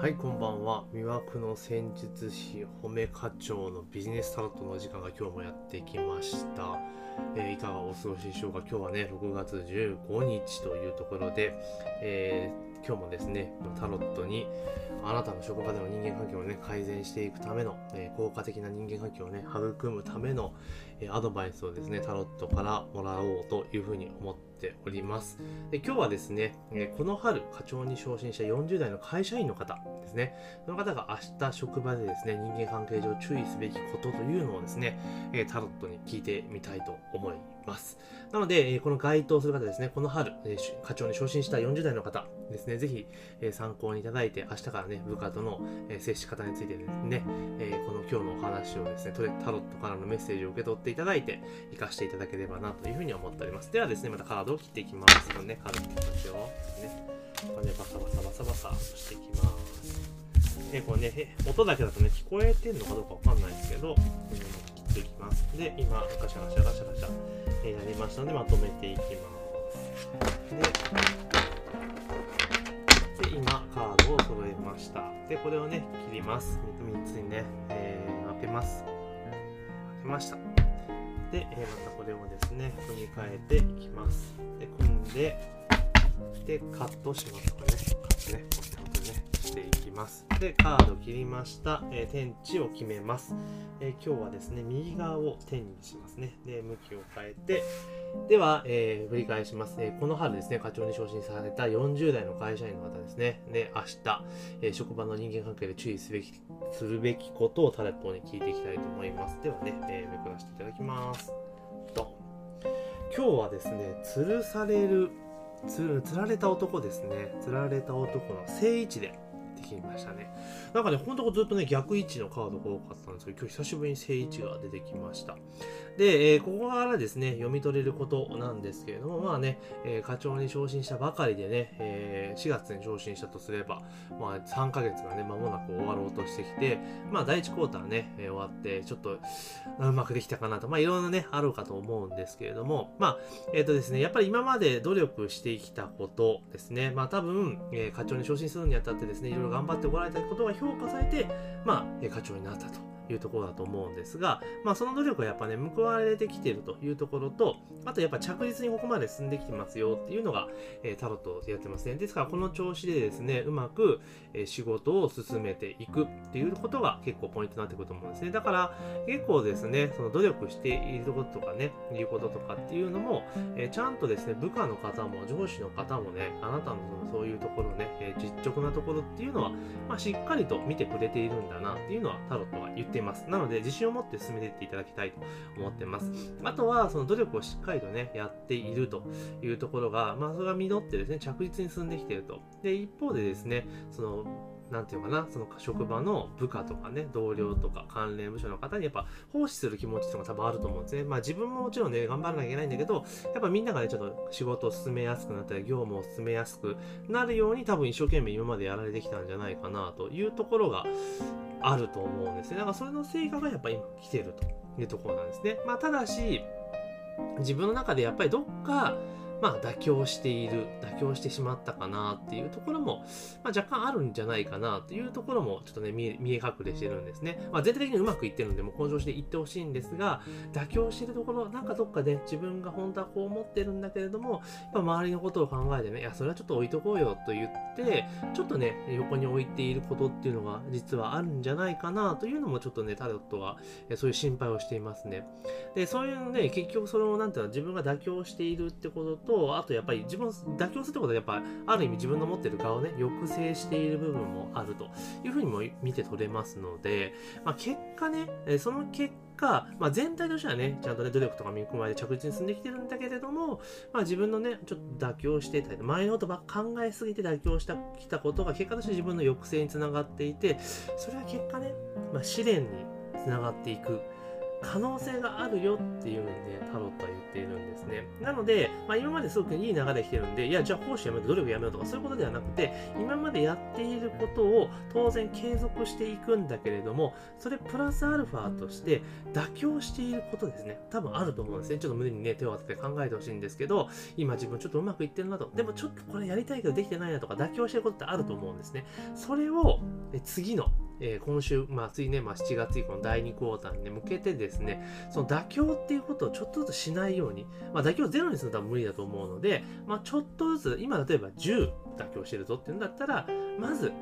はい、こんばんは。魅惑の戦術師、褒め課長のビジネスタロットの時間が今日もやってきました。えーいかがお過ごしでしょうか？今日はね、6月15日というところで、えー今日もですね、タロットにあなたの職場での人間関係をね、改善していくための、えー効果的な人間関係をね、育むための、えーアドバイスをですね、タロットからもらおうというふうに思っております。で今日はですね、この春課長に昇進した40代の会社員の方ですね。その方が明日職場でですね人間関係上注意すべきことというのをですね、えタロットに聞いてみたいと思います。なので、えーこの該当する方ですねこの春、え課長に昇進した40代の方ですねぜひ、え参考にいただいて明日からね部下との、え接し方についてですね、えこの今日のお話をですねタロットからのメッセージを受け取っていただいて活かしていただければなというふうに思っております。ではですねまたカードを切っていきます。これねカード切ってますよね。これねバサバサバサバサとしていきます。えこれね音だけだとね聞こえてんのかどうかわかんないですけど、うん、切っていきます。で今ガシャガシャガシャガシャ、えーやりましたのでまとめていきます。でで今カードを揃えました。でこれをね切ります。3つにね、えー分けます。分けました。で、えーまたこれをですね組み替えていきます。で組んででカットしますこれね。カットね。こうやってね。していきます。でカード切りました、えー天地を決めます、えー今日はですね右側を天にしますね。で向きを変えて。では、えー振り返します、えーこの春ですね課長に昇進された40代の会社員の方ですね。で明日、えー職場の人間関係で注意すべきするべきことをタレットに聞いていきたいと思います。ではね、えーめくらせていただきます。と。今日はですね吊るされるつられた男ですね。釣られた男の正位置でできましたね。なんかねほんとずっとね逆位置のカードが多かったんですけど今日久しぶりに正位置が出てきました。で、えーここからですね読み取れることなんですけれどもまあね、えー課長に昇進したばかりでね、えー4月に昇進したとすればまあ3ヶ月がね間もなく終わろうとしてきてまあ第1クォーターね、えー終わってちょっとうまくできたかなとまあいろんなねあるかと思うんですけれどもまあえっ、とですね、やっぱり今まで努力してきたことですね、まあ多分、えー課長に昇進するにあたってですね、いろいろ頑張ってもられたことが評価されて、まあ、課長になったと。いうところだと思うんですが、まあその努力がやっぱね、報われてきているというところと、あとやっぱ着実にここまで進んできてますよっていうのが、えータロットでやってますね。ですからこの調子でですね、うまく、えー仕事を進めていくっていうことが結構ポイントになってくると思うんですね。だから結構ですね、その努力していることとかね、いうこととかっていうのも、えーちゃんとですね、部下の方も上司の方もね、あなたのそのそういうところね、えー実直なところっていうのは、まあ、しっかりと見てくれているんだなっていうのはタロットが言っています。なので、自信を持って進めていっていただきたいと思ってます。あとは、その努力をしっかりとね、やっているというところが、まあ、それが実ってですね、着実に進んできていると。で、一方でですね、その、なんていうのかな、その職場の部下とかね、同僚とか関連部署の方にやっぱ奉仕する気持ちっていうのが多分あると思うんですね。まあ自分ももちろんね、頑張らなきゃいけないんだけど、やっぱみんながね、ちょっと仕事を進めやすくなったり、業務を進めやすくなるように多分一生懸命今までやられてきたんじゃないかなというところがあると思うんですね。だからそれの成果がやっぱ今来てるというところなんですね。まあただし、自分の中でやっぱりどっか、まあ妥協している、妥協してしまったかなっていうところも、まあ、若干あるんじゃないかなというところもちょっとね見え隠れしてるんですね。まあ、全体的にうまくいってるんで、もうこの調子でいってほしいんですが、妥協してるところ、なんかどっかで自分が本当はこう思ってるんだけれども、やっぱ周りのことを考えてね、いや、それはちょっと置いとこうよと言って、ちょっとね、横に置いていることっていうのが実はあるんじゃないかなというのもちょっとね、タロットはそういう心配をしていますね。で、そういうのね、結局その、なんていうの、自分が妥協しているってことと、あとやっぱり自分、妥協するってことはやっぱ、ある意味自分の持ってる側をね、抑制している部分もあるというふうにも見て取れますので、まあ、結果ね、えその結果、まあ、全体としてはね、ちゃんとね、努力とか見込まれて着実に進んできてるんだけれども、まあ、自分のね、ちょっと妥協してたり、前のことば考えすぎて妥協したきたことが結果として自分の抑制につながっていて、それは結果ね、まあ、試練につながっていく可能性があるよっていうふうにね、タロットは言っているんですね。なので、まあ、今まですごくいい流れ来てるんで、いや、じゃあ講師やめて努力やめようとかそういうことではなくて、今までやっていることを当然継続していくんだけれども、それプラスアルファとして妥協していることですね。多分あると思うんですね。ちょっと胸にね、手を当てて考えてほしいんですけど、今自分ちょっとうまくいってるなと。でもちょっとこれやりたいけどできてないなとか妥協してることってあると思うんですね。それを次のえー、今週、まあ、次ね、まあ、7月以降の第2クォーターに、向けてですね、その妥協っていうことをちょっとずつしないように、まあ、妥協ゼロにするのは無理だと思うので、まあ、ちょっとずつ、今例えば10妥協してるぞっていうんだったら、まず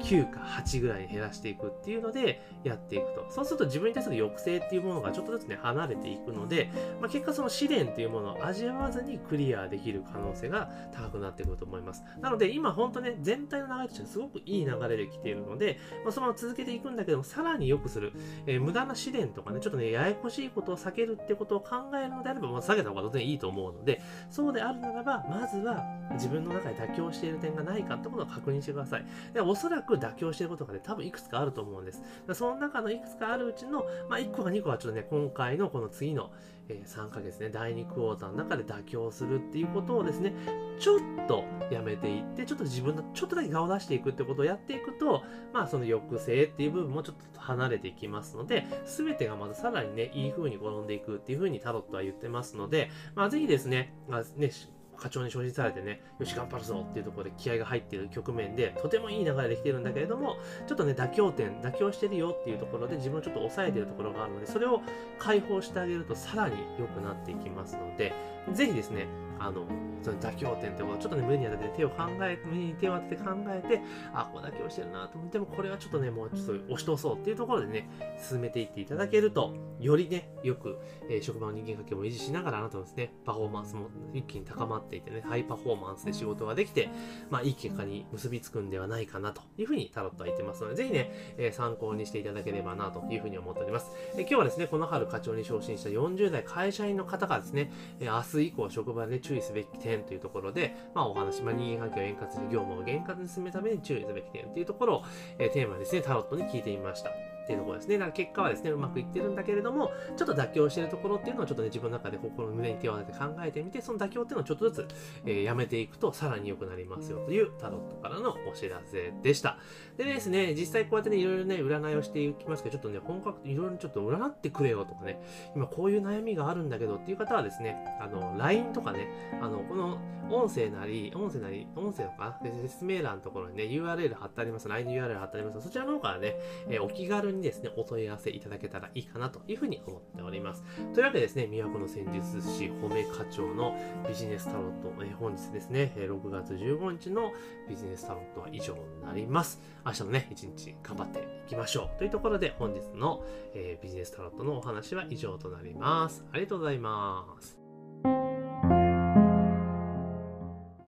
9か8ぐらいに減らしていくっていうのでやっていくと。そうすると自分に対する抑制っていうものがちょっとずつね、離れていくので、まあ、結果その試練っていうものを味わわずにクリアできる可能性が高くなってくると思います。なので今本当ね、全体の流れとしてすごくいい流れで来ているので、まあ、そのまま続けていくんだけども、さらに良くする、えー、無駄な試練とかね、ちょっとね、ややこしいことを避けるってことを考えるのであれば、まあ、避けた方が当然いいと思うので、そうであるならば、まずは自分の中で妥協している点がないかってことを確認してください。でおそらく妥協してることとかで多分いくつかあると思うんです。その中のいくつかあるうちの、まあ、1個か2個はちょっとね、今回のこの次の、えー、3ヶ月ね、第2クォーターの中で妥協するっていうことをですね、ちょっとやめていって、ちょっと自分のちょっとだけ顔を出していくってことをやっていくと、まあその抑制っていう部分もちょっと離れていきますので、すべてがまたさらにね、いい風に転んでいくっていう風にタロットは言ってますので、まあぜひですね、まあね、課長に承認されてね、よし、頑張るぞっていうところで気合が入っている局面で、とてもいい流れできてるんだけれども、ちょっとね、妥協点、妥協してるよっていうところで自分をちょっと抑えてるところがあるので、それを解放してあげるとさらに良くなっていきますので、ぜひですね、あの、その妥協点ってことをちょっとね、胸に当てて手を考え、胸に手を当てて考えて、あ、こう妥協してるなと思っても、これはちょっとね、もうちょっと押し通そうっていうところでね、進めていっていただけると、よりね、よく、えー、職場の人間関係も維持しながら、あなたのですね、パフォーマンスも一気に高まっていてね、ハイパフォーマンスで仕事ができて、まあ、いい結果に結びつくんではないかなというふうにタロットは言ってますので、ぜひね、えー、参考にしていただければなというふうに思っております。えー、今日はですね、この春課長に昇進した40代会社員の方がですね、え明日以降職場で注意すべき点というところで、まあ、お話、まあ、人間関係を円滑に業務を円滑に進めるために注意すべき点というところを、えー、テーマですね、タロットに聞いてみました。っていうところですね。だから結果はですね、うまくいってるんだけれども、ちょっと妥協してるところっていうのをちょっとね、自分の中で心の胸に手を当てて考えてみて、その妥協っていうのをちょっとずつ、えー、やめていくとさらに良くなりますよというタロットからのお知らせでした。でですね、実際こうやってね、いろいろね、占いをしていきますけど、ちょっとね、本格、いろいろちょっと占ってくれよとかね、今こういう悩みがあるんだけどっていう方はですね、あの、LINE とかね、あの、この音声なり、音声なり、音声のかな説明欄のところにね、URL 貼ってあります。LINE の URL 貼ってあります。そちらの方からね、えー、お気軽にですね、お問い合わせいただけたらいいかなというふうに思っております。というわけでですね、都の戦術師褒め課長のビジネスタロット、えー、本日ですね、6月15日のビジネスタロットは以上になります。明日もね、一日頑張っていきましょう。というところで本日の、えー、ビジネスタロットのお話は以上となります。ありがとうございます。